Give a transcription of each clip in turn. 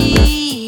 see.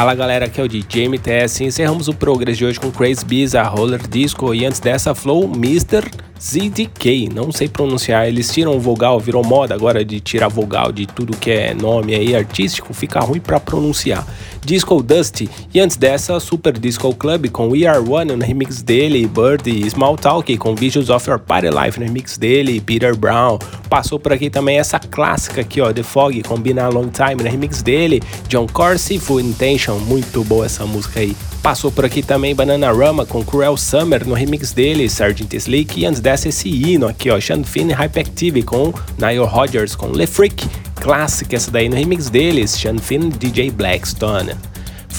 Fala galera, aqui é o DJ MTS. Encerramos o Progress de hoje com Crazy Bees, a Roller Disco e antes dessa Flow Mr. ZDK. Não sei pronunciar, eles tiram vogal, virou moda agora de tirar vogal de tudo que é nome aí artístico, fica ruim para pronunciar. Disco Dusty. E antes dessa, Super Disco Club com We Are One no remix dele, Bird e Small Talk com Visions of Your Party Life no remix dele, Peter Brown. Passou por aqui também essa clássica aqui, ó, The Fog com Been a Long Time no remix dele, John Corsi, Full Intention. Muito boa essa música aí. Passou por aqui também Bananarama com Cruel Summer no remix dele, Sgt. Slick. E antes dessa, esse hino aqui, ó, Sean Finn Hyperactive com Nile Rodgers com Le Freak. Clássica essa daí no remix deles, Sean Finn DJ Blackstone.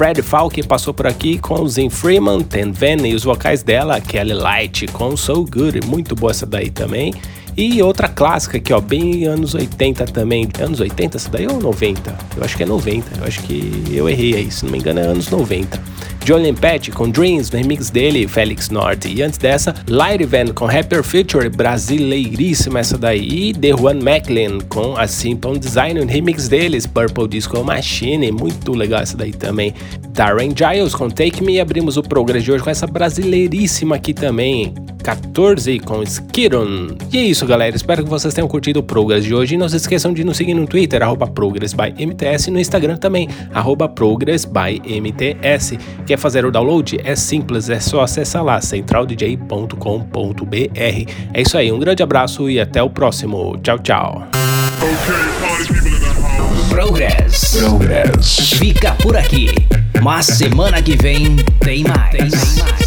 Fred Falk passou por aqui com Zin Freeman, Ten Van e os vocais dela, Kelly Light com So Good, muito boa essa daí também. E outra clássica aqui, ó, bem anos 80 também. Anos 80 essa daí ou 90? Eu acho que é 90. Eu acho que eu errei aí, se não me engano é anos 90. Jolien Pet com Dreams, no remix dele, Felix Norte. E antes dessa, Light Van com Rapper Future, brasileiríssima essa daí. E The One Macklin com a Simple Design, no remix deles, Purple Disco Machine. Muito legal essa daí também. Darren Giles com Take Me. Abrimos o progresso de hoje com essa brasileiríssima aqui também. 14 com Skiron. E é isso, galera. Espero que vocês tenham curtido o Progress de hoje. E não se esqueçam de nos seguir no Twitter, arroba ProgressByMTS, e no Instagram também, arroba ProgressByMTS. Quer fazer o download? É simples, é só acessar lá, centraldj.com.br. É isso aí, um grande abraço e até o próximo. Tchau, tchau. Progress. Progress. Fica por aqui. Mas semana que vem tem mais. Tem mais.